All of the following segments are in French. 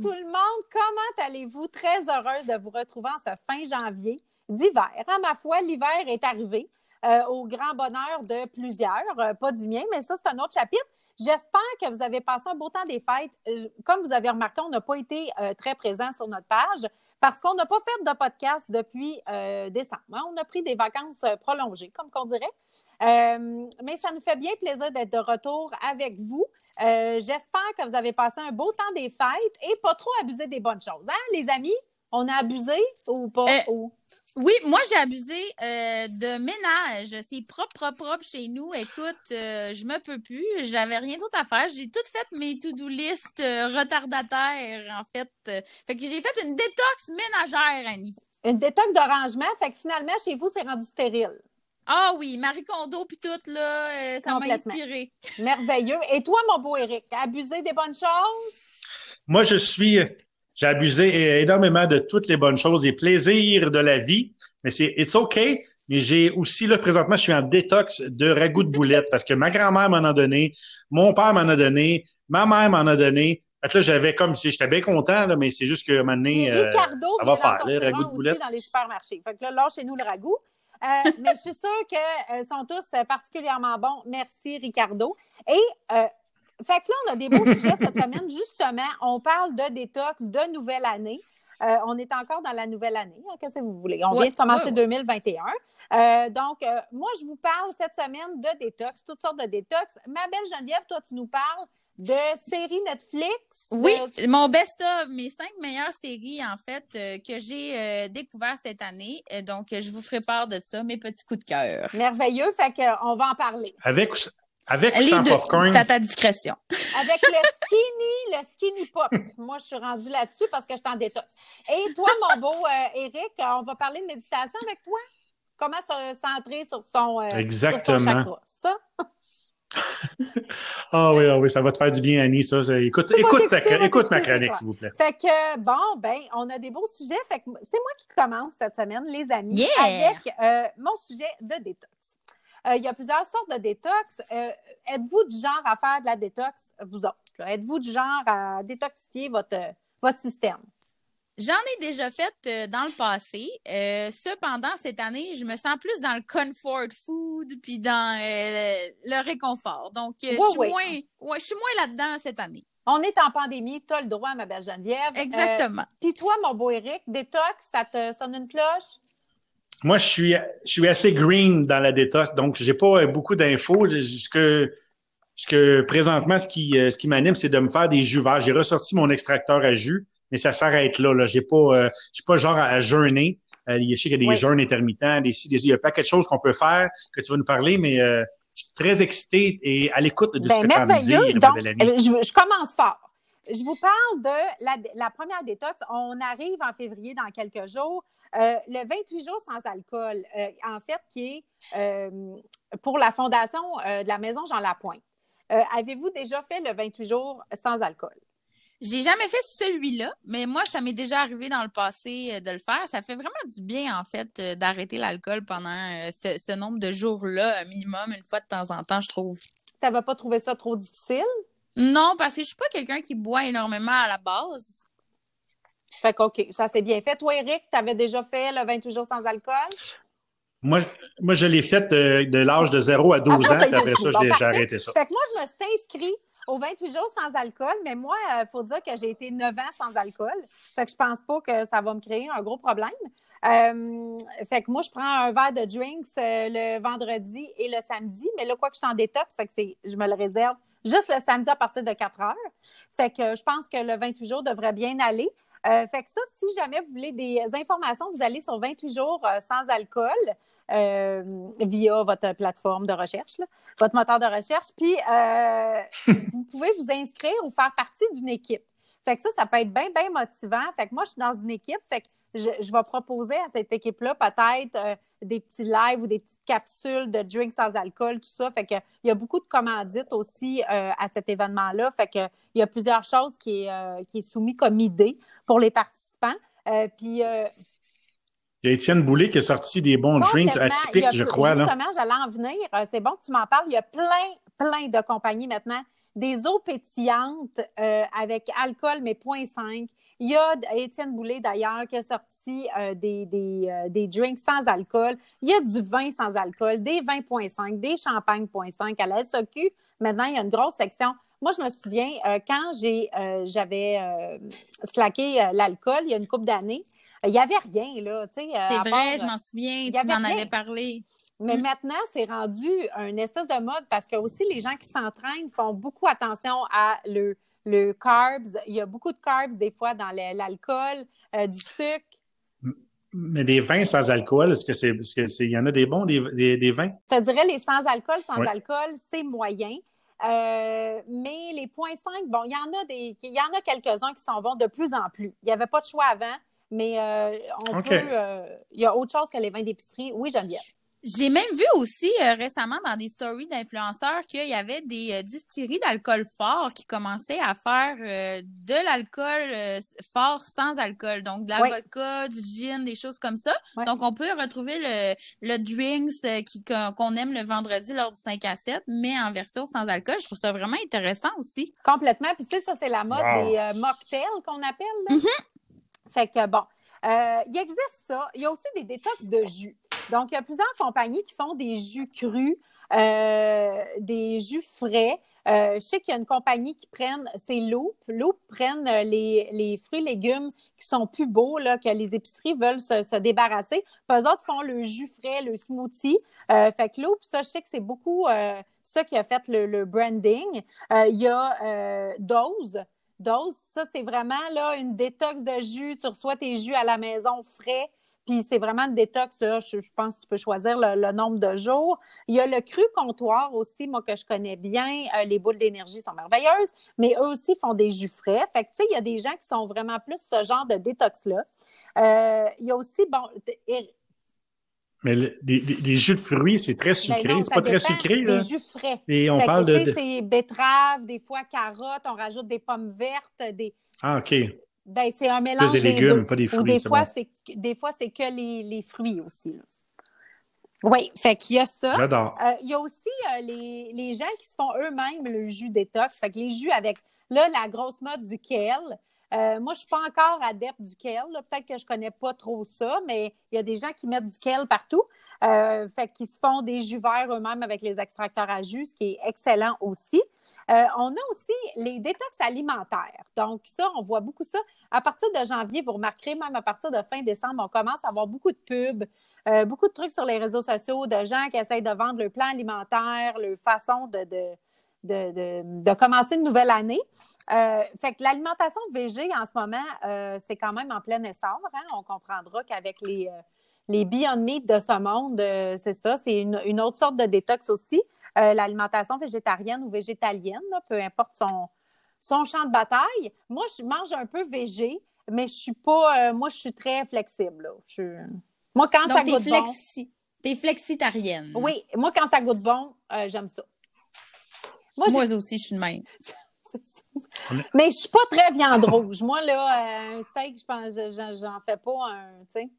tout le monde, comment allez-vous? Très heureuse de vous retrouver en ce fin janvier d'hiver. À ma foi, l'hiver est arrivé euh, au grand bonheur de plusieurs, euh, pas du mien, mais ça, c'est un autre chapitre. J'espère que vous avez passé un beau temps des fêtes. Euh, comme vous avez remarqué, on n'a pas été très présent sur notre page parce qu'on n'a pas fait de podcast depuis décembre. Hein. On a pris des vacances prolongées, comme qu'on dirait. mais ça nous fait bien plaisir d'être de retour avec vous. J'espère que vous avez passé un beau temps des fêtes et pas trop abusé des bonnes choses. Hein, les amis? On a abusé ou pas? Euh, oui, moi, j'ai abusé euh, de ménage. C'est propre, propre, propre chez nous. Écoute, euh, je me peux plus. J'avais rien d'autre à faire. J'ai tout fait mes to-do list retardataires, en fait. Fait que j'ai fait une détox ménagère, Annie. Une détox d'arrangement. Fait que finalement, chez vous, c'est rendu stérile. Ah oui, Marie Kondo puis tout, là, ça m'a inspiré. Merveilleux. Et toi, mon beau Eric, abusé des bonnes choses? Moi, je suis j'ai abusé énormément de toutes les bonnes choses, des plaisirs de la vie, mais c'est it's okay. Mais j'ai aussi, là, présentement, je suis en détox de ragoût de boulettes parce que ma grand-mère m'en a donné, mon père m'en a donné, ma mère m'en a donné. Fait là, j'avais comme si j'étais bien content, là, mais c'est juste que maintenant, euh, ça va faire, le ragoût de boulettes. dans les supermarchés. Fait que là, chez nous le ragoût. Euh, mais je suis sûre qu'ils euh, sont tous particulièrement bons. Merci, Ricardo. Et euh, fait que là, on a des beaux sujets cette semaine. Justement, on parle de détox, de nouvelle année. Euh, on est encore dans la nouvelle année. Hein, qu'est-ce que vous voulez? On vient de commencer 2021. Euh, donc, euh, moi, je vous parle cette semaine de détox, toutes sortes de détox. Ma belle Geneviève, toi, tu nous parles de séries Netflix. Oui, mon best-of, mes cinq meilleures séries, en fait, que j'ai découvert cette année. donc, je vous ferai part de ça, mes petits coups de cœur. Merveilleux. Fait qu'on va en parler. Avec, avec Les sans popcorn. C'est à ta discrétion. Avec le skinny, le skinny pop. Moi, je suis rendue là-dessus parce que je t'en détox. Et toi, mon beau Eric, euh, on va parler de méditation avec toi. Comment se centrer sur son, euh, Exactement. Sur son chakra. Ça? Ah oui, ah oui, ça va te faire du bien, Annie. Ça, écoute, écoute, écoute ma chronique, s'il vous plaît. Fait que, bon, ben, on a des beaux sujets. Fait que c'est moi qui commence cette semaine, les amis, avec euh, mon sujet de détox. Euh, il y a plusieurs sortes de détox. Euh, êtes-vous du genre à faire de la détox, vous autres? Êtes-vous du genre à détoxifier votre, votre système? J'en ai déjà fait euh, dans le passé. cependant, cette année, je me sens plus dans le comfort food puis dans le réconfort. Donc, je, suis Moins, je suis moins là-dedans cette année. On est en pandémie, tu as le droit, ma belle Geneviève. Exactement. puis toi, mon beau Eric, détox, ça te sonne une cloche? Moi, je suis, je suis assez green dans la détox, donc j'ai pas beaucoup d'infos. Ce que, ce que présentement, ce qui, ce qui m'anime, c'est de me faire des jus verts. J'ai ressorti mon extracteur à jus, mais ça s'arrête là. là. J'ai pas, euh, je suis pas genre à, jeûner. Euh, je sais qu'il y a des jeûnes intermittents, des, des, il y a pas quelque chose qu'on peut faire que tu vas nous parler, mais euh, je suis très excitée et à l'écoute de ce ben, que tu as à dire, Donc, euh, je, je commence fort. Je vous parle de la, la, première détox. On arrive en février dans quelques jours. Euh, le 28 jours sans alcool, euh, en fait, qui est euh, pour la fondation de la maison Jean Lapointe. Avez-vous déjà fait le 28 jours sans alcool? J'ai jamais fait celui-là, mais moi, ça m'est déjà arrivé dans le passé de le faire. Ça fait vraiment du bien, en fait, d'arrêter l'alcool pendant ce, nombre de jours-là, minimum, une fois de temps en temps, je trouve. Tu n'avais pas trouvé ça trop difficile? Non, parce que je suis pas quelqu'un qui boit énormément à la base. Fait que, OK, ça c'est bien fait. Toi, Eric, tu avais déjà fait le 28 jours sans alcool? Moi, moi je l'ai fait de, l'âge de 0 à 12 ans, puis après ça, j'ai arrêté ça. Fait que moi, je me suis inscrit au 28 jours sans alcool, mais moi, il euh, faut dire que j'ai été 9 ans sans alcool. Fait que je pense pas que ça va me créer un gros problème. Euh, fait que moi, je prends un verre de drinks euh, le vendredi et le samedi, mais là, quoi que je t'en détox, fait que je me le réserve juste le samedi à partir de 4 heures. Fait que je pense que le 28 jours devrait bien aller. Euh, fait que ça, si jamais vous voulez des informations, vous allez sur 28 jours euh, sans alcool. Euh, via votre plateforme de recherche, votre moteur de recherche. Puis, vous pouvez vous inscrire ou faire partie d'une équipe. Fait que ça, ça peut être bien, bien motivant. Fait que moi, je suis dans une équipe. Fait que je, je vais proposer à cette équipe-là peut-être des petits lives ou des petites capsules de drinks sans alcool, tout ça. Fait que il y a beaucoup de commandites aussi euh, à cet événement-là. Fait que il y a plusieurs choses qui est, euh, qui est soumis comme idée pour les participants. Euh, puis il y a Étienne Boulay qui a sorti des bons drinks atypiques, je crois. Justement, j'allais en venir. C'est bon que tu m'en parles. Il y a plein, plein de compagnies maintenant des eaux pétillantes euh, avec alcool, mais 0.5. Il y a Étienne Boulay, d'ailleurs, qui a sorti euh, des, des, euh, des, drinks sans alcool. Il y a du vin sans alcool, des vins 0.5, des champagnes 0.5 à la SOQ. Maintenant, il y a une grosse section. Moi, je me souviens, quand j'ai, j'avais slacké l'alcool il y a une couple d'années, il n'y avait rien, là. C'est vrai, je m'en souviens, tu m'en avais parlé. Mais mm. maintenant, c'est rendu un espèce de mode parce que aussi les gens qui s'entraînent font beaucoup attention à le, le carbs. Il y a beaucoup de carbs des fois dans l'alcool, euh, du sucre. Mais des vins sans alcool, est-ce que c'est, est-ce il y en a des bons, des, des, vins? Je te dirais les sans alcool, sans alcool, c'est moyen. Euh, mais les points 5, bon, il y en a des, il y en a quelques-uns qui s'en vont de plus en plus. Il n'y avait pas de choix avant, mais euh, on peut, il y a autre chose que les vins d'épicerie. Oui, Geneviève. J'ai même vu aussi euh, récemment dans des stories d'influenceurs qu'il y avait des euh, distilleries d'alcool fort qui commençaient à faire euh, de l'alcool fort sans alcool. Donc, de la vodka, du gin, des choses comme ça. Donc, on peut retrouver le, le drinks qui, qu'on aime le vendredi lors du 5 à 7, mais en version sans alcool. Je trouve ça vraiment intéressant aussi. Complètement. Puis, tu sais, ça, c'est la mode des mocktails qu'on appelle. Là. Mm-hmm. Fait que, bon, il existe ça. Il y a aussi des détox de jus. Donc, il y a plusieurs compagnies qui font des jus crus, euh, des jus frais. Euh, je sais qu'il y a une compagnie qui prennent, c'est Loop. Loop prennent euh, les, les fruits légumes qui sont plus beaux, là, que les épiceries veulent se, débarrasser. Puis eux autres font le jus frais, le smoothie. fait que Loop, ça, je sais que c'est beaucoup ça qui a fait le, branding. il y a Dose. Dose, ça, c'est vraiment là une détox de jus. Tu reçois tes jus à la maison frais. Puis c'est vraiment une détox, là, je, pense que tu peux choisir le, nombre de jours. Il y a le cru comptoir aussi, moi, que je connais bien. Euh, les boules d'énergie sont merveilleuses, mais eux aussi font des jus frais. Fait que, tu sais, il y a des gens qui sont vraiment plus ce genre de détox-là. Euh, il y a aussi, bon... Mais les, jus de fruits, c'est très ben sucré. c'est pas très sucré, là. Des jus frais. Et on parle de. c'est betterave, des fois carottes, on rajoute des pommes vertes, des. Ah, OK. Ben, c'est un mélange des légumes, pas des fruits. Ou des fois, c'est des fois c'est que les, les fruits aussi. Là. Oui, fait qu'il y a ça. J'adore. Euh, il y a aussi euh, les, les, gens qui se font eux-mêmes le jus détox. Fait que les jus avec, là, la grosse mode du kale. Euh, moi, je suis pas encore adepte du kale. Peut-être que je connais pas trop ça, mais il y a des gens qui mettent du kale partout. Euh, fait qu'ils se font des jus verts eux-mêmes avec les extracteurs à jus, ce qui est excellent aussi. Euh, on a aussi les détox alimentaires. Donc, ça, on voit beaucoup ça. À partir de janvier, vous remarquerez, même à partir de fin décembre, on commence à avoir beaucoup de pubs, euh, beaucoup de trucs sur les réseaux sociaux de gens qui essayent de vendre le plan alimentaire, leur façon de, de, de, de, commencer une nouvelle année. Euh, fait que l'alimentation végé en ce moment, euh, c'est quand même en plein essor. Hein? On comprendra qu'avec les, euh, les Beyond Meat de ce monde, euh, c'est ça, c'est une, une, autre sorte de détox aussi. Euh, l'alimentation végétarienne ou végétalienne, peu importe son, son champ de bataille. Moi, je mange un peu végé, mais je suis pas, euh, moi, je suis très flexible. Je, moi, quand ça goûte flexi... bon. T'es flexitarienne. Oui, moi, quand ça goûte bon, j'aime ça. Moi, aussi, je suis de même. mais je suis pas très viande rouge. Moi, là, un steak, je pense, j'en fais pas un, tu sais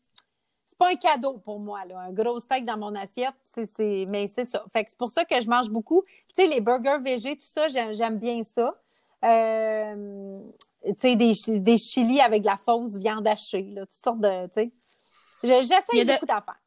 c'est pas un cadeau pour moi, là. Un gros steak dans mon assiette, c'est, mais c'est ça. Fait que c'est pour ça que je mange beaucoup. Tu sais, les burgers végés, tout ça, j'aime, bien ça. Euh, tu sais, des, des chilis avec de la fausse viande hachée, là, toutes sortes de, tu sais. J'essaie beaucoup d'affaires.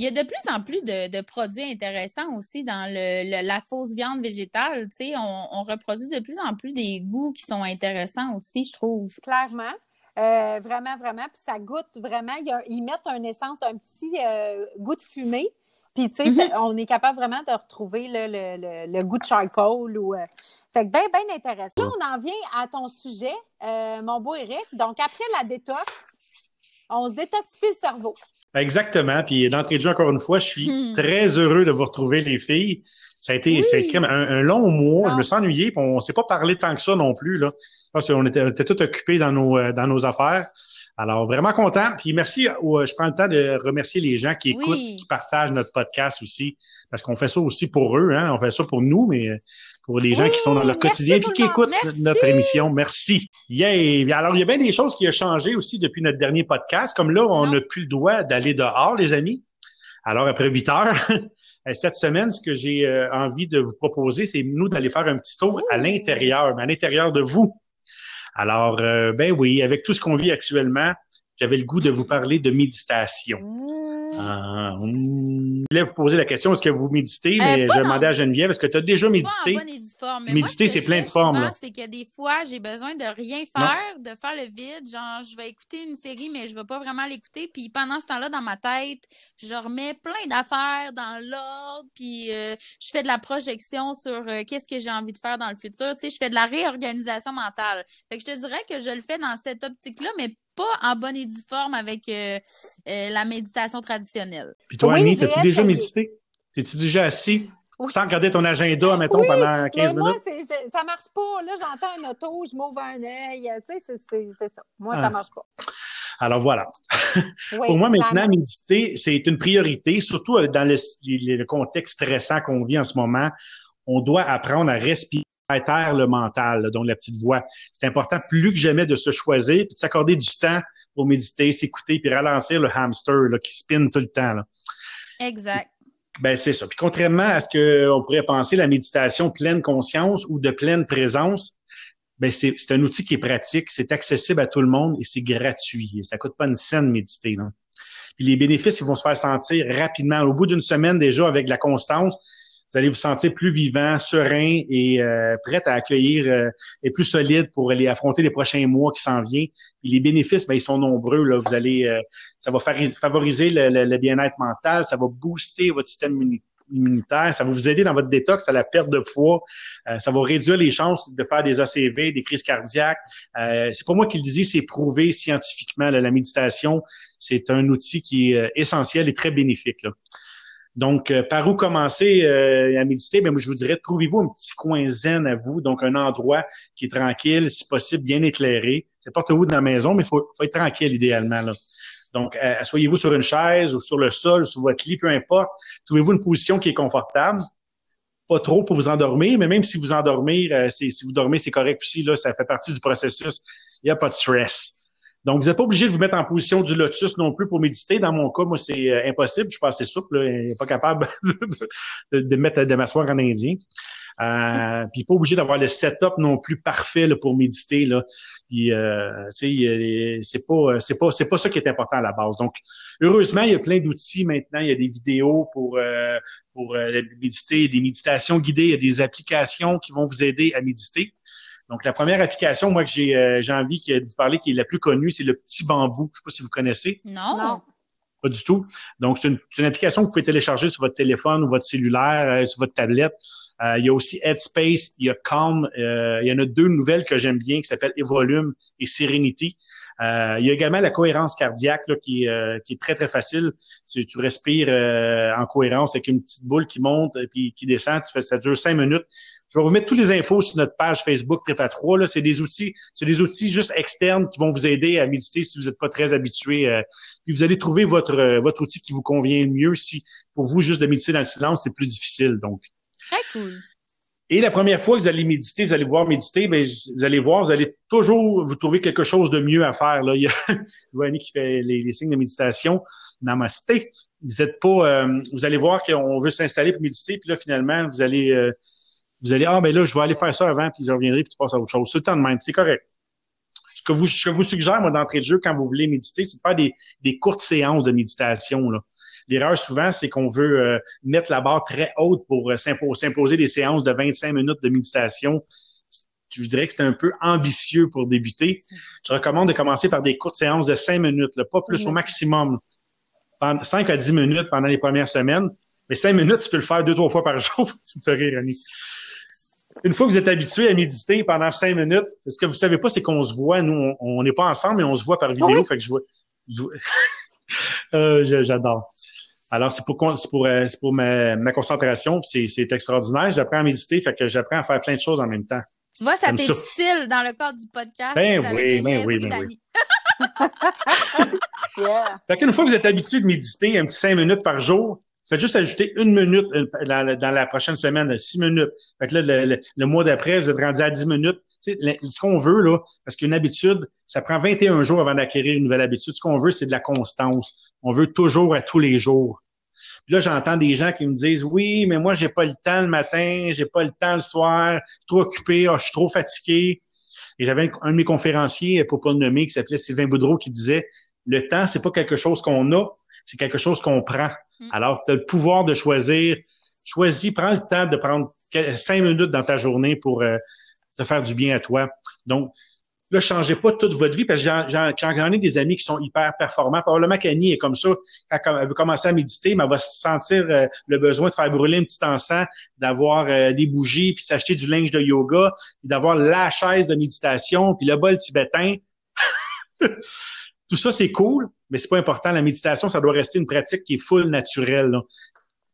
Il y a de plus en plus de, produits intéressants aussi dans le, la fausse viande végétale. Tu sais, on, on, reproduit de plus en plus des goûts qui sont intéressants aussi, je trouve. Clairement. Euh, vraiment, vraiment. Puis ça goûte vraiment. ils mettent un essence, un petit euh, goût de fumée. Puis, tu sais, mm-hmm. on est capable vraiment de retrouver le, goût de charcoal. Ou, euh, Fait que bien, bien intéressant. Là, on en vient à ton sujet, mon beau Eric. Donc, après la détox, on se détoxifie le cerveau. Exactement. Puis d'entrée de jeu, encore une fois, je suis hmm. très heureux de vous retrouver, les filles. Ça a été un, un, long mois. Je me suis ennuyé. On ne s'est pas parlé tant que ça non plus. Là. Parce qu'on était, était tous occupés dans nos, euh, dans nos affaires. Alors, vraiment content. Puis merci, euh, je prends le temps de remercier les gens qui écoutent, qui partagent notre podcast aussi, parce qu'on fait ça aussi pour eux. Hein? On fait ça pour nous, mais pour les gens qui sont dans leur quotidien et qui écoutent notre émission. Merci. Yeah. Alors, il y a bien des choses qui ont changé aussi depuis notre dernier podcast. Comme là, on n'a plus le droit d'aller dehors, les amis. Alors, après 8 heures, Euh, cette semaine, ce que j'ai euh, envie de vous proposer, c'est nous d'aller faire un petit tour à l'intérieur, à l'intérieur de vous. Alors, ben oui, avec tout ce qu'on vit actuellement, j'avais le goût de vous parler de méditation. Ah, je voulais vous poser la question, est-ce que vous méditez? Euh, mais je demandais à Geneviève, est-ce que tu as déjà médité? Pas méditer, c'est plein de formes. C'est que des fois, j'ai besoin de rien faire, de faire le vide. Genre, je vais écouter une série, mais je ne vais pas vraiment l'écouter. Puis pendant ce temps-là, dans ma tête, je remets plein d'affaires dans l'ordre. Puis euh, je fais de la projection sur euh, qu'est-ce que j'ai envie de faire dans le futur. Tu sais, je fais de la réorganisation mentale. Fait que je te dirais que je le fais dans cette optique-là, mais pas en bonne et due forme avec euh, euh, la méditation traditionnelle. Puis toi, oui, Annie, as-tu déjà médité? Es-tu déjà assis? Sans regarder ton agenda, mettons, pendant 15 mais moi, minutes? Moi, ça marche pas. Là, j'entends un auto, je m'ouvre un œil. Tu sais, c'est ça. Moi, ça ça ah. marche pas. Alors voilà. Pour moi, maintenant, méditer, c'est une priorité, surtout euh, dans le, le contexte stressant qu'on vit en ce moment. On doit apprendre à respirer le mental, donc la petite voix. C'est important plus que jamais de se choisir puis de s'accorder du temps pour méditer, s'écouter puis ralentir le hamster là, qui spinne tout le temps. Là. Exact. Ben c'est ça. Puis contrairement à ce qu'on pourrait penser, la méditation pleine conscience ou de pleine présence, ben c'est, un outil qui est pratique, c'est accessible à tout le monde et c'est gratuit. Ça coûte pas une scène méditer. Là. Puis les bénéfices, ils vont se faire sentir rapidement. Au bout d'une semaine déjà, avec la constance, vous allez vous sentir plus vivant, serein et euh, prêt à accueillir euh, et plus solide pour aller affronter les prochains mois qui s'en viennent. les bénéfices, ben, ils sont nombreux. Là. Vous allez, euh, ça va favoriser le, bien-être mental, ça va booster votre système immunitaire, ça va vous aider dans votre détox à la perte de poids, ça va réduire les chances de faire des ACV, des crises cardiaques. c'est pas moi qui le dis, c'est prouvé scientifiquement. la méditation, c'est un outil qui est essentiel et très bénéfique. Là. Donc, euh, par où commencer euh, à méditer? Bien, je vous dirais, trouvez-vous un petit coin zen à vous, donc un endroit qui est tranquille, si possible, bien éclairé. C'est pas où dans la maison, mais il faut, être tranquille idéalement. Là. Donc, euh, asseyez-vous sur une chaise ou sur le sol, sur votre lit, peu importe. Trouvez-vous une position qui est confortable. Pas trop pour vous endormir, mais même si vous endormir, si vous dormez, c'est correct aussi. Là, ça fait partie du processus. Il n'y a pas de stress. Donc, vous n'êtes pas obligé de vous mettre en position du lotus non plus pour méditer. Dans mon cas, moi, c'est euh, impossible. Je suis pas assez souple, là, pas capable de, de, mettre de m'asseoir en indien. Euh, puis pas obligé d'avoir le setup non plus parfait là, pour méditer. Là. Puis, euh, c'est pas, c'est pas, c'est pas ça qui est important à la base. Donc, heureusement, il y a plein d'outils maintenant. Il y a des vidéos pour euh, pour euh, méditer, des méditations guidées. Il y a des applications qui vont vous aider à méditer. Donc, la première application, moi, que j'ai euh, envie de vous parler, qui est la plus connue, c'est le petit bambou. Je ne sais pas si vous connaissez. Non. Pas du tout. Donc, c'est une, application que vous pouvez télécharger sur votre téléphone ou votre cellulaire, euh, sur votre tablette. Euh, il y a aussi Headspace, il y a Calm. il y en a deux nouvelles que j'aime bien qui s'appellent Evolume et Serenity. Euh, il y a également la cohérence cardiaque là, qui, euh, qui est très, très facile. Tu, tu respires euh, en cohérence avec une petite boule qui monte et puis qui descend. Tu fais, ça dure cinq minutes. Je vais vous mettre toutes les infos sur notre page Facebook Trip à 3. Là. C'est des outils, c'est des outils juste externes qui vont vous aider à méditer si vous n'êtes pas très habitué. puis vous allez trouver votre, votre outil qui vous convient le mieux. Si pour vous, juste de méditer dans le silence, c'est plus difficile. Donc. Très cool. Et la première fois que vous allez méditer, vous allez voir méditer, ben, vous allez voir, vous allez toujours vous trouver quelque chose de mieux à faire. Là. Il y a Annie qui fait les, signes de méditation. Namasté. Vous êtes pas, euh, vous allez voir qu'on veut s'installer pour méditer, puis là, finalement, vous allez, euh, vous allez, ah, ben là, je vais aller faire ça avant, puis je reviendrai, puis tu passes à autre chose. C'est le temps de même. C'est correct. Ce que, vous, ce que vous suggère, moi, d'entrée de jeu, quand vous voulez méditer, c'est de faire des, des courtes séances de méditation. Là. L'erreur souvent, c'est qu'on veut euh, mettre la barre très haute pour euh, s'imposer des séances de 25 minutes de méditation. Je dirais que c'est un peu ambitieux pour débuter. Je recommande de commencer par des courtes séances de 5 minutes, pas plus au maximum. 5 à 10 minutes pendant les premières semaines. Mais 5 minutes, tu peux le faire deux, trois fois par jour. tu me fais rire, Annie. Une fois que vous êtes habitué à méditer pendant 5 minutes, ce que vous savez pas, c'est qu'on se voit. Nous, on n'est pas ensemble, mais on se voit par vidéo. Fait que je vois. Euh, j'adore. Alors, c'est pour, pour, euh, pour ma, ma concentration, c'est extraordinaire. J'apprends à méditer, fait que j'apprends à faire plein de choses en même temps. Tu vois, ça t'est dans le cadre du podcast. Ben oui, ben oui, ben oui. Fait qu'une fois que vous êtes habitué de méditer un petit cinq minutes par jour, faites juste ajouter une minute dans la prochaine semaine, six minutes. Fait que là, le, mois d'après, vous êtes rendu à dix minutes. Tu ce qu'on veut, là, parce qu'une habitude, ça prend 21 jours avant d'acquérir une nouvelle habitude. Ce qu'on veut, c'est de la constance. On veut toujours à tous les jours. Puis là, j'entends des gens qui me disent Oui, mais moi, j'ai pas le temps le matin, j'ai pas le temps le soir, trop occupé, oh, je suis trop fatigué. Et j'avais un de mes conférenciers, pour pas le nommer, qui s'appelait Sylvain Boudreau, qui disait Le temps, c'est pas quelque chose qu'on a, c'est quelque chose qu'on prend. Mm. Alors, tu as le pouvoir de choisir. Choisis, prends le temps de prendre cinq minutes dans ta journée pour euh, te faire du bien à toi. Donc, Là, changez pas toute votre vie parce que j'en ai des amis qui sont hyper performants. Probablement qu'Annie est comme ça. Quand elle veut commencer à méditer, mais elle va sentir euh, le besoin de faire brûler un petit encens, d'avoir euh, des bougies, puis s'acheter du linge de yoga, puis d'avoir la chaise de méditation, puis le bol tibétain. Tout ça, c'est cool, mais c'est pas important. La méditation, ça doit rester une pratique qui est full naturelle.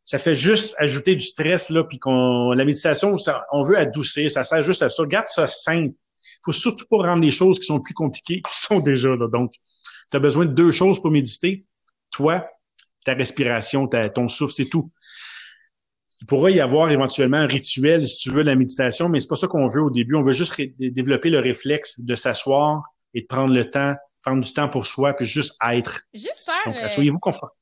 Ça fait juste ajouter du stress, là, puis qu'on la méditation, on veut adoucir, ça sert juste à ça. Garde ça simple faut surtout pas rendre les choses qui sont plus compliquées qui sont déjà là. Donc, tu as besoin de deux choses pour méditer. Toi, ta respiration, ton souffle, c'est tout. Il pourrait y avoir éventuellement un rituel, si tu veux, la méditation, mais c'est pas ça qu'on veut au début. On veut juste développer le réflexe de s'asseoir et de prendre le temps prendre du temps pour soi, puis juste être. Juste faire. Euh,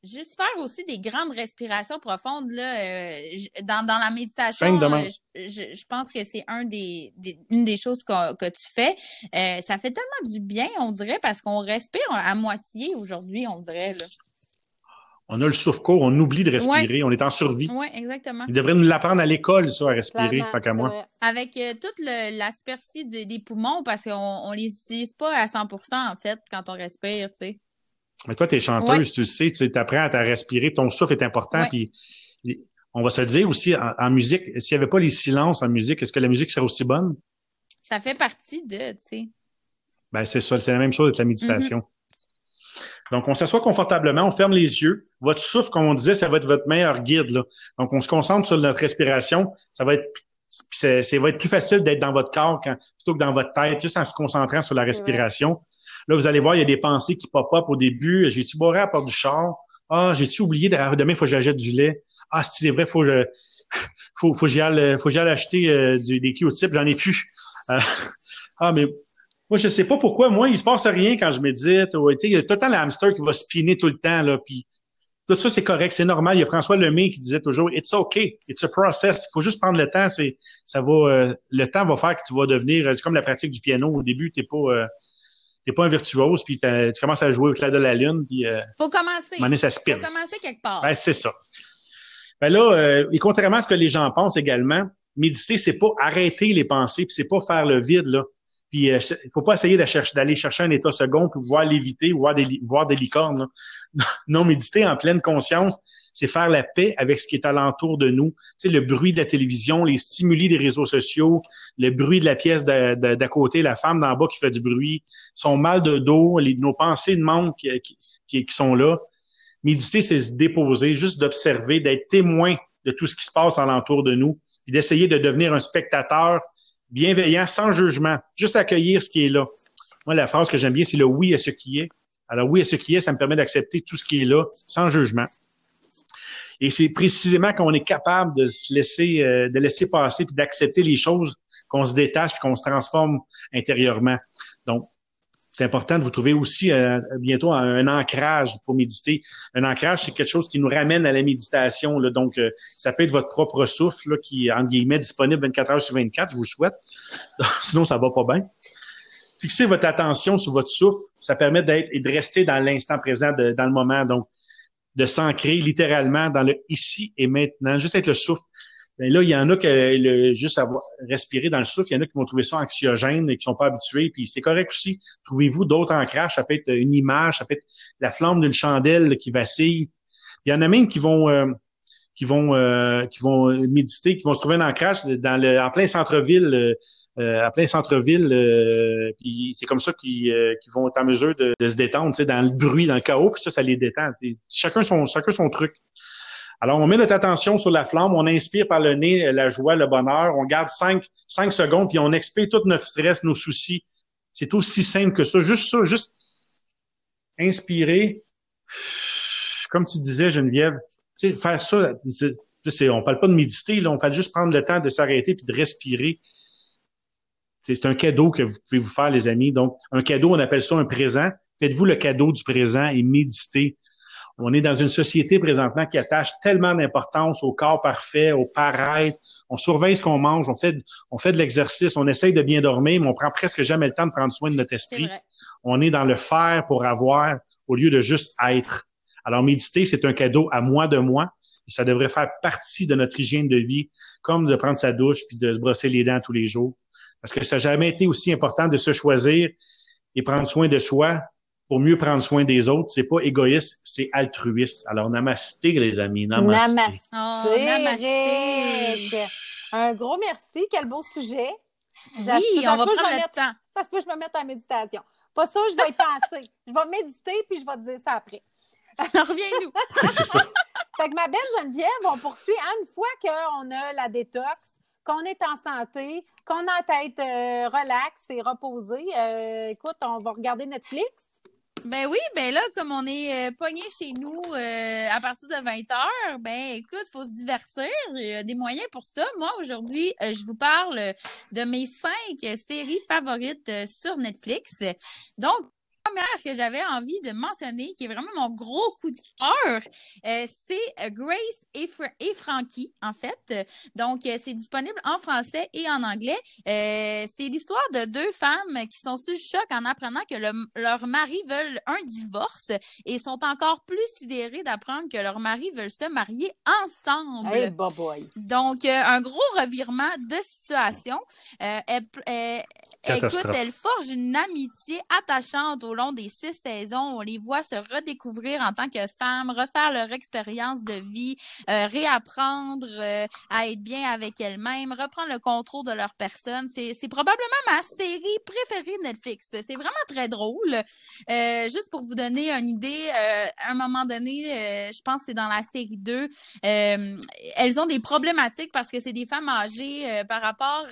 juste faire aussi des grandes respirations profondes là, euh, dans, dans la méditation. Euh, je, je, pense que c'est un des, une des choses que, que tu fais. ça fait tellement du bien, on dirait, parce qu'on respire à moitié aujourd'hui, on dirait là on a le souffle-court, on oublie de respirer, on est en survie. Oui, exactement. Ils devraient nous l'apprendre à l'école, ça, à respirer, tant qu'à moi. Avec euh, toute la superficie des poumons, parce qu'on ne les utilise pas à 100% en fait, quand on respire, tu sais. Mais toi, tu es chanteuse, tu sais, tu apprends à respirer, ton souffle est important, puis on va se dire aussi, en, musique, s'il n'y avait pas les silences en musique, est-ce que la musique serait aussi bonne? Ça fait partie de, tu sais. Ben, c'est ça, c'est la même chose avec la méditation. Mm-hmm. Donc, on s'assoit confortablement, on ferme les yeux. Votre souffle, comme on disait, ça va être votre meilleur guide. Là. Donc, on se concentre sur notre respiration. Ça va être c'est, va être plus facile d'être dans votre corps plutôt que dans votre tête, juste en se concentrant sur la respiration. Là, vous allez voir, il y a des pensées qui pop-up au début. J'ai-tu boiré à part du char? Ah, j'ai-tu oublié de, demain, il faut que j'achète du lait. Ah, c'est vrai, faut que faut, faut que j'y aille, faut acheter euh, du, des j'en ai plus. Euh, ah, mais moi, je sais pas pourquoi. Moi, il se passe rien quand je médite. il y a tout le temps le hamster qui va spinner tout le temps. Là, puis tout ça, c'est correct, c'est normal. Il y a François Lemay qui disait toujours It's okay, it's a process. Il faut juste prendre le temps. C'est, ça va, euh, le temps va faire que tu vas devenir. C'est comme la pratique du piano. Au début, t'es pas, euh, t'es pas un virtuose, puis tu commences à jouer au clair de la lune, puis. Euh, faut commencer. ça spin. Faut commencer quelque part. Ben, c'est ça. Ben là, euh, et contrairement à ce que les gens pensent également, méditer, c'est pas arrêter les pensées, puis c'est pas faire le vide là. Puis euh, il faut pas essayer d'aller chercher un état second pour voir l'éviter, voir des, voir licornes. Non, méditer en pleine conscience, c'est faire la paix avec ce qui est alentour de nous. Tu le bruit de la télévision, les stimuli des réseaux sociaux, le bruit de la pièce d'à côté, la femme d'en bas qui fait du bruit, son mal de dos, nos pensées de qui, qui, qui sont là. Méditer, c'est se déposer, juste d'observer, d'être témoin de tout ce qui se passe alentour de nous, puis d'essayer de devenir un spectateur bienveillant, sans jugement, juste accueillir ce qui est là. Moi, la phrase que j'aime bien, c'est le oui à ce qui est. Alors oui à ce qui est, ça me permet d'accepter tout ce qui est là, sans jugement. Et c'est précisément quand on est capable de se laisser, euh, de laisser passer puis d'accepter les choses qu'on se détache qu'on se transforme intérieurement. Donc, c'est important de vous trouver aussi euh, bientôt un, ancrage pour méditer. Un ancrage, c'est quelque chose qui nous ramène à la méditation. Là. Donc, euh, ça peut être votre propre souffle là, qui est, en guillemets, disponible 24 heures sur 24, je vous le souhaite. Sinon, ça va pas bien. Fixez votre attention sur votre souffle. Ça permet d'être et de rester dans l'instant présent, dans le moment. Donc, de s'ancrer littéralement dans le ici et maintenant. Juste être le souffle. Ben là, il y en a qui, juste avoir respiré dans le souffle, il y en a qui vont trouver ça anxiogène et qui sont pas habitués. Puis c'est correct aussi. Trouvez-vous d'autres ancrages. Ça peut être une image, ça peut être la flamme d'une chandelle qui vacille. Il y en a même qui vont euh, qui vont euh, qui vont méditer, qui vont se trouver un ancrage dans le en plein centre-ville. Euh, en plein centre-ville, puis c'est comme ça qu'ils vont être en mesure de, se détendre, dans le bruit, dans le chaos, puis ça, ça les détend. Chacun son, chacun son truc. Alors, on met notre attention sur la flamme, on inspire par le nez la joie, le bonheur, on garde cinq, secondes, puis on expire tout notre stress, nos soucis. C'est aussi simple que ça. Juste ça, juste inspirer. Comme tu disais, Geneviève, tu sais, faire ça, c'est, on parle pas de méditer, là, on parle juste prendre le temps de s'arrêter puis de respirer. C'est un cadeau que vous pouvez vous faire, les amis. Donc, un cadeau, on appelle ça un présent. Faites-vous le cadeau du présent et méditez On est dans une société présentement qui attache tellement d'importance au corps parfait, au paraître. On surveille ce qu'on mange, on fait, on fait de l'exercice, on essaye de bien dormir, mais on prend presque jamais le temps de prendre soin de notre esprit. On est dans le faire pour avoir au lieu de juste être. Alors, méditer, c'est un cadeau à moi de moi. Et ça devrait faire partie de notre hygiène de vie, comme de prendre sa douche puis de se brosser les dents tous les jours. Parce que ça n'a jamais été aussi important de se choisir et prendre soin de soi pour mieux prendre soin des autres. C'est pas égoïste, c'est altruiste. Alors, namasté, les amis. Namasté. Namasté. Oh, Un gros merci. Quel beau sujet. Oui, on va prendre le temps. Ça se peut que je me mette en méditation. Pas ça, je vais y penser. Je vais méditer, puis je vais te dire ça après. Reviens-nous. fait que ma belle Geneviève, on poursuit. une fois qu'on a la détox, qu'on est en santé, qu'on a la tête euh, relaxe et reposée, euh, écoute, on va regarder Netflix. Ben oui, ben là, comme on est euh, pogné chez nous euh, à partir de 20 heures, ben écoute, faut se divertir. Il y a des moyens pour ça. Moi, aujourd'hui, euh, je vous parle de mes cinq séries favorites sur Netflix. Donc, première que j'avais envie de mentionner, qui est vraiment mon gros coup de cœur, euh, c'est euh, Grace et, et, Frankie, en fait. Donc, euh, c'est disponible en français et en anglais. c'est l'histoire de deux femmes qui sont sous le choc en apprenant que leur mari veulent un divorce et sont encore plus sidérées d'apprendre que leur mari veulent se marier ensemble. Hey, boy. Donc, un gros revirement de situation. Écoute, elle forge une amitié attachante au long des six saisons. On les voit se redécouvrir en tant que femmes, refaire leur expérience de vie, euh, réapprendre euh, à être bien avec elles-mêmes, reprendre le contrôle de leur personne. C'est, probablement ma série préférée de Netflix. C'est vraiment très drôle. Euh, juste pour vous donner une idée, à un moment donné, je pense que c'est dans la série 2, elles ont des problématiques parce que c'est des femmes âgées par rapport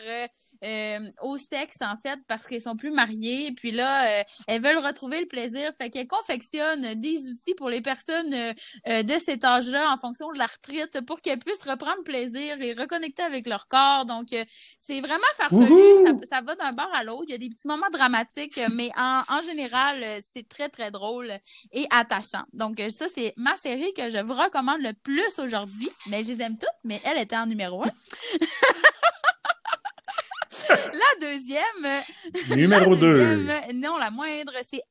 au sexe, en fait, parce qu'elles sont plus mariées. Puis là, elles veulent retrouver le plaisir. Fait qu'elles confectionnent des outils pour les personnes euh, euh, de cet âge-là en fonction de la retraite pour qu'elles puissent reprendre plaisir et reconnecter avec leur corps. Donc, c'est vraiment farfelu. Ça, va d'un bord à l'autre. Il y a des petits moments dramatiques, mais en, en général, c'est très, très drôle et attachant. Donc, ça, c'est ma série que je vous recommande le plus aujourd'hui. Mais je les aime toutes, mais elle était en numéro un. la deuxième. Numéro 2. Non, la moindre, c'est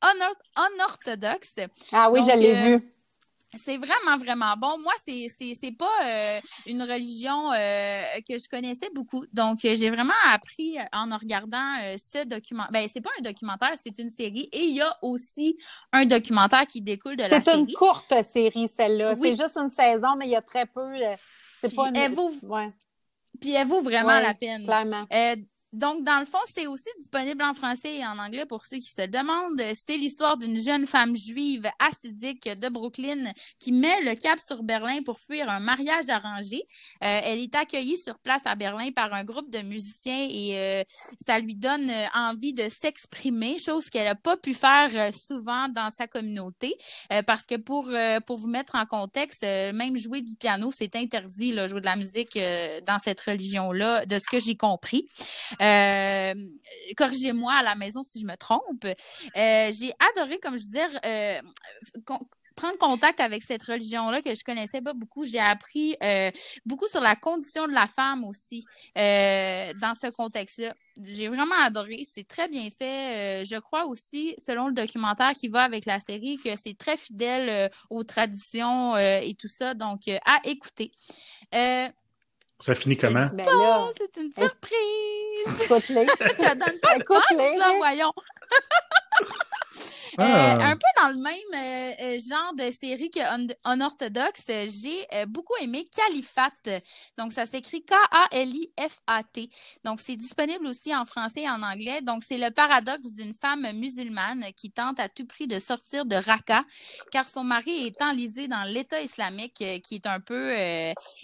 Unorthodoxe. Ah oui, je l'ai euh, vu. C'est vraiment, vraiment bon. Moi, c'est c'est pas euh, une religion euh, que je connaissais beaucoup. Donc, j'ai vraiment appris en regardant ce document. Ben, c'est pas un documentaire, c'est une série. Et il y a aussi un documentaire qui découle de la série. C'est une courte série, celle-là. C'est juste une saison, mais il y a très peu. c'est pas une... Elle vaut... Ouais. Puis elle vaut vraiment la peine. Clairement. Donc, dans le fond, c'est aussi disponible en français et en anglais pour ceux qui se demandent. C'est l'histoire d'une jeune femme juive acidique de Brooklyn qui met le cap sur Berlin pour fuir un mariage arrangé. Euh, elle est accueillie sur place à Berlin par un groupe de musiciens et euh, ça lui donne euh, envie de s'exprimer, chose qu'elle n'a pas pu faire souvent dans sa communauté. parce que pour, pour vous mettre en contexte, même jouer du piano, c'est interdit, là, jouer de la musique dans cette religion-là, de ce que j'ai compris. Euh, corrigez-moi à la maison si je me trompe. Euh, j'ai adoré, comme je veux dire, euh, prendre contact avec cette religion-là que je connaissais pas beaucoup. J'ai appris beaucoup sur la condition de la femme aussi dans ce contexte-là. J'ai vraiment adoré. C'est très bien fait. je crois aussi, selon le documentaire qui va avec la série, que c'est très fidèle aux traditions et tout ça. Donc, à écouter. Ça finit comment? Ben c'est une surprise! Je te donne pas de punch, là, voyons! Euh, ah. un peu dans le même euh, euh, genre de série que Unorthodox, j'ai beaucoup aimé Califat. Donc, ça s'écrit K-A-L-I-F-A-T. Donc, c'est disponible aussi en français et en anglais. Donc, c'est le paradoxe d'une femme musulmane qui tente à tout prix de sortir de Raqqa car son mari est enlisé dans l'État islamique qui est un peu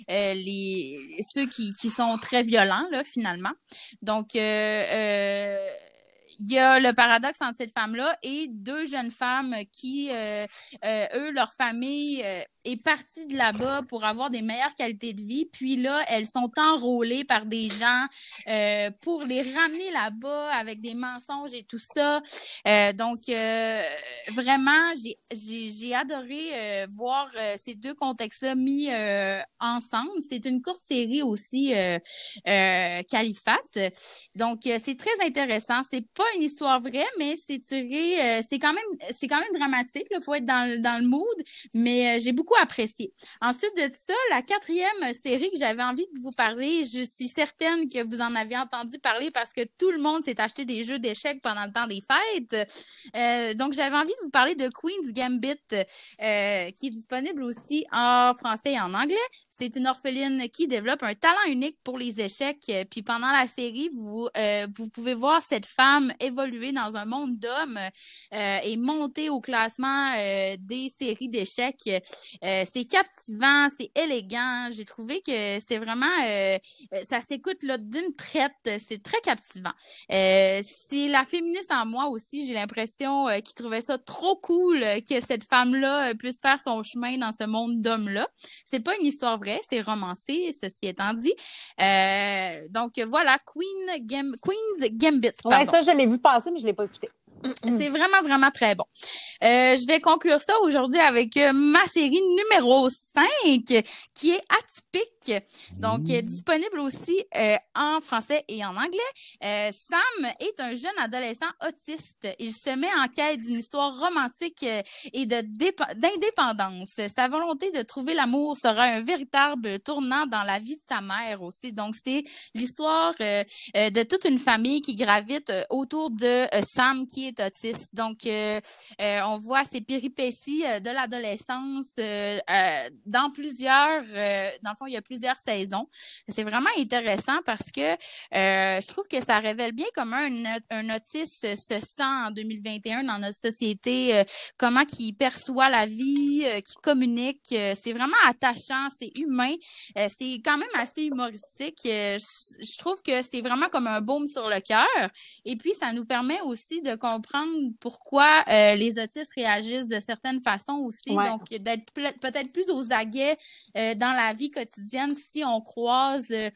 les ceux qui, qui, sont très violents, là, finalement. Donc, il y a le paradoxe entre cette femme-là et deux jeunes femmes qui, euh, euh, eux, leur famille euh, est partie de là-bas pour avoir des meilleures qualités de vie. Puis là, elles sont enrôlées par des gens euh, pour les ramener là-bas avec des mensonges et tout ça. Euh, donc, euh, vraiment, j'ai adoré voir ces deux contextes-là mis ensemble. C'est une courte série aussi, Califat. Donc, c'est très intéressant. C'est pas une histoire vraie, mais c'est tiré, c'est quand même, c'est quand même dramatique. Il faut être dans, dans le mood, mais j'ai beaucoup apprécié. Ensuite de ça, la quatrième série que j'avais envie de vous parler, je suis certaine que vous en avez entendu parler parce que tout le monde s'est acheté des jeux d'échecs pendant le temps des fêtes. Euh, donc, j'avais envie de vous parler de Queen's Gambit, euh, qui est disponible aussi en français et en anglais. C'est une orpheline qui développe un talent unique pour les échecs. Puis pendant la série, vous, euh, vous pouvez voir cette femme évoluer dans un monde d'hommes et monter au classement des séries d'échecs. c'est captivant, c'est élégant. J'ai trouvé que c'était vraiment, ça s'écoute là d'une traite. C'est très captivant. Euh, c'est la féministe en moi aussi. J'ai l'impression euh, qu'il trouvait ça trop cool que cette femme-là euh, puisse faire son chemin dans ce monde d'hommes-là. C'est pas une histoire vraie, c'est romancé, ceci étant dit. donc voilà, Queen Queen's Gambit. Ouais, ça, je l'ai vu passer, mais je l'ai pas écouté. C'est vraiment, vraiment très bon. Euh, je vais conclure ça aujourd'hui avec euh, ma série numéro 5, qui est Atypique. Donc, mmh. disponible aussi euh, en français et en anglais. Sam est un jeune adolescent autiste. Il se met en quête d'une histoire romantique et d'indépendance. Sa volonté de trouver l'amour sera un véritable tournant dans la vie de sa mère aussi. Donc, c'est l'histoire de toute une famille qui gravite autour de Sam, qui est autiste. Donc, euh, euh, on voit ces péripéties euh, de l'adolescence dans plusieurs, dans le fond, il y a plusieurs saisons. C'est vraiment intéressant parce que je trouve que ça révèle bien comment un, autiste se sent en 2021 dans notre société, comment il perçoit la vie, qui communique. c'est vraiment attachant, c'est humain, c'est quand même assez humoristique. je trouve que c'est vraiment comme un baume sur le cœur. Et puis, ça nous permet aussi de comprendre pourquoi euh, les autistes réagissent de certaines façons aussi. Donc, d'être peut-être plus aux aguets euh, dans la vie quotidienne si on croise euh,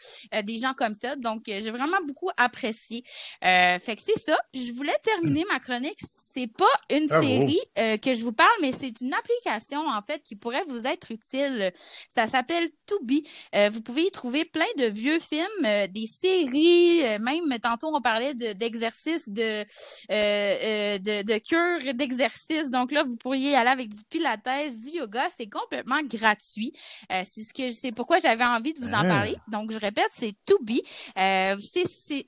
des gens comme ça. Donc, j'ai vraiment beaucoup apprécié. fait que c'est ça. Puis je voulais terminer ma chronique. C'est pas une série que je vous parle, mais c'est une application, en fait, qui pourrait vous être utile. Ça s'appelle Tubi. vous pouvez y trouver plein de vieux films, des séries, même tantôt on parlait d'exercices de, euh, de, de cure, d'exercice. Donc là, vous pourriez aller avec du pilates, du yoga. C'est complètement gratuit. Euh, c'est ce que c'est pourquoi j'avais envie de vous en ah. parler. Donc, je répète, c'est To Be. Euh, c'est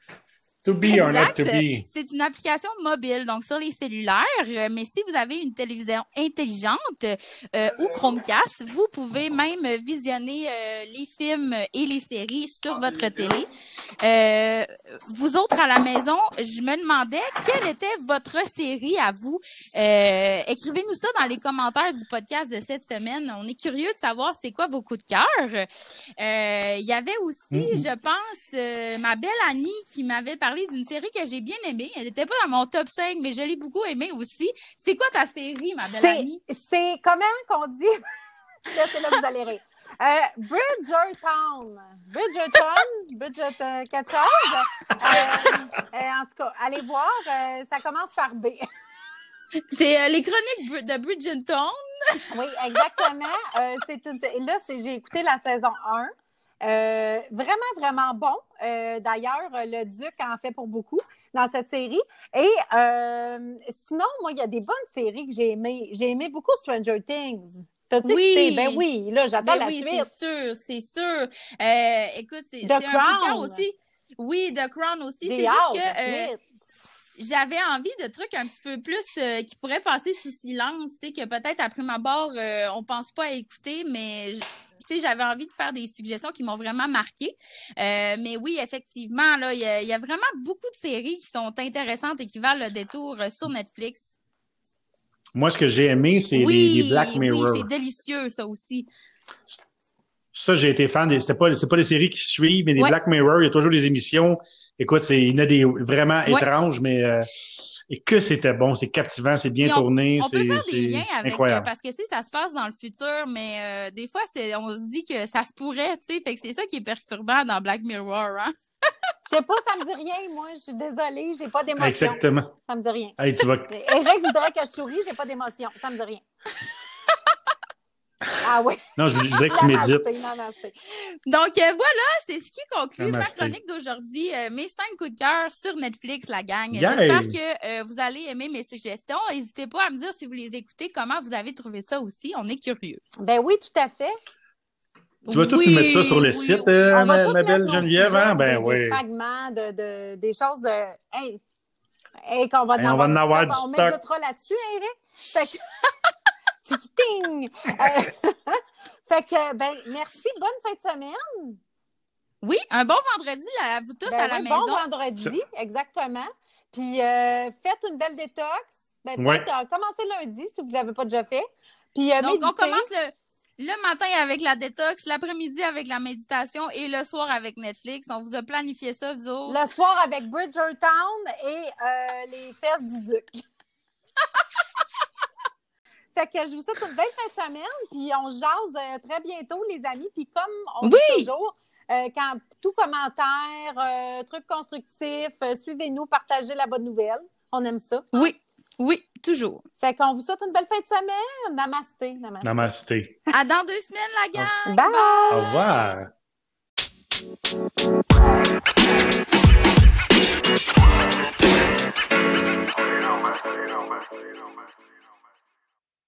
To be or not to be. C'est une application mobile, donc sur les cellulaires. Euh, mais si vous avez une télévision intelligente euh, ou Chromecast, vous pouvez même visionner euh, les films et les séries sur votre télé. Euh, vous autres à la maison, je me demandais quelle était votre série à vous. Écrivez-nous ça dans les commentaires du podcast de cette semaine. On est curieux de savoir c'est quoi vos coups de cœur. Il y avait aussi, mm-hmm. je pense, ma belle Annie qui m'avait parlé d'une série que j'ai bien aimée. Elle n'était pas dans mon top 5, mais je l'ai beaucoup aimée aussi. C'est quoi ta série, ma belle amie? C'est comment qu'on dit? là, c'est là que vous allez rire. Euh, Bridgerton. Bridgerton, Bridgerton, quelque chose? Euh, euh, en tout cas, allez voir, ça commence par B. C'est les chroniques de Bridgerton. oui, exactement. c'est une... Là, j'ai écouté la saison 1. Euh, vraiment, vraiment bon. Euh, d'ailleurs, le Duc en fait pour beaucoup dans cette série. Et euh, sinon, moi, il y a des bonnes séries que j'ai aimées. J'ai aimé beaucoup Stranger Things. T'as-tu oui. Ben oui, là, j'attends ben la oui, c'est sûr, c'est sûr. écoute, c'est un coup aussi. Oui, The Crown aussi. C'est juste que j'avais envie de trucs un petit peu plus qui pourraient passer sous silence, tu sais, que peut-être après ma barre, on pense pas à écouter, mais j'avais envie de faire des suggestions qui m'ont vraiment marqué. Euh, mais oui, effectivement, là, il y, a vraiment beaucoup de séries qui sont intéressantes et qui valent le détour euh, sur Netflix. Moi, ce que j'ai aimé, c'est les, Black Mirror. Oui, c'est délicieux, ça aussi. Ça, j'ai été fan. C'est pas, pas des séries qui suivent, mais les Black Mirror, il y a toujours des émissions. Écoute, il y en a des vraiment étranges, mais euh, et que c'était bon, c'est captivant, c'est bien tourné. On peut faire des liens avec, euh, parce que si ça se passe dans le futur, mais euh, des fois, c'est, on se dit que ça se pourrait, tu sais, fait que c'est ça qui est perturbant dans Black Mirror, hein? Je sais pas, ça me dit rien, moi. Je suis désolée, j'ai pas d'émotion. Exactement. Ça me dit rien. Hey, tu vas... Eric voudrait que je souris, j'ai pas d'émotion. Ça me dit rien. Ah oui. Non, je, voudrais que tu médites. Donc euh, voilà, c'est ce qui conclut ma chronique d'aujourd'hui. Euh, mes cinq coups de cœur sur Netflix, la gang. J'espère que euh, vous allez aimer mes suggestions. N'hésitez pas à me dire si vous les écoutez, comment vous avez trouvé ça aussi. On est curieux. Ben oui, tout à fait. Tu vas tout mettre ça sur le site, ma, belle Geneviève, hein? Ben des, oui. Des fragments, de, de, des choses de. Hey, qu'on va, on va en avoir du On là-dessus, hein, Eric? Fait que... ting! Euh, fait que, ben, merci. Bonne fin de semaine. Oui, un bon vendredi à vous tous ben à la oui, maison. Bon vendredi, exactement. Puis, euh, faites une belle détox. Ben, peut-être euh, commencez lundi si vous ne l'avez pas déjà fait. Puis, Donc, on commence le, le matin avec la détox, l'après-midi avec la méditation et le soir avec Netflix. On vous a planifié ça, vous autres. Le soir avec Bridgertown et les fesses du Duc. Fait que je vous souhaite une belle fin de semaine, puis on jase euh, très bientôt, les amis. Puis comme on oui! dit toujours, euh, quand, tout commentaire, euh, truc constructif, euh, suivez-nous, partagez la bonne nouvelle. On aime ça. Oui, oui, toujours. Fait qu'on vous souhaite une belle fin de semaine. Namasté. Namasté. namasté. À dans deux semaines, la gang. Bye. Bye. Au revoir.